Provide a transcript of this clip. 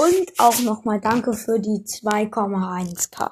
Und auch nochmal danke für die zwei Komma eins K.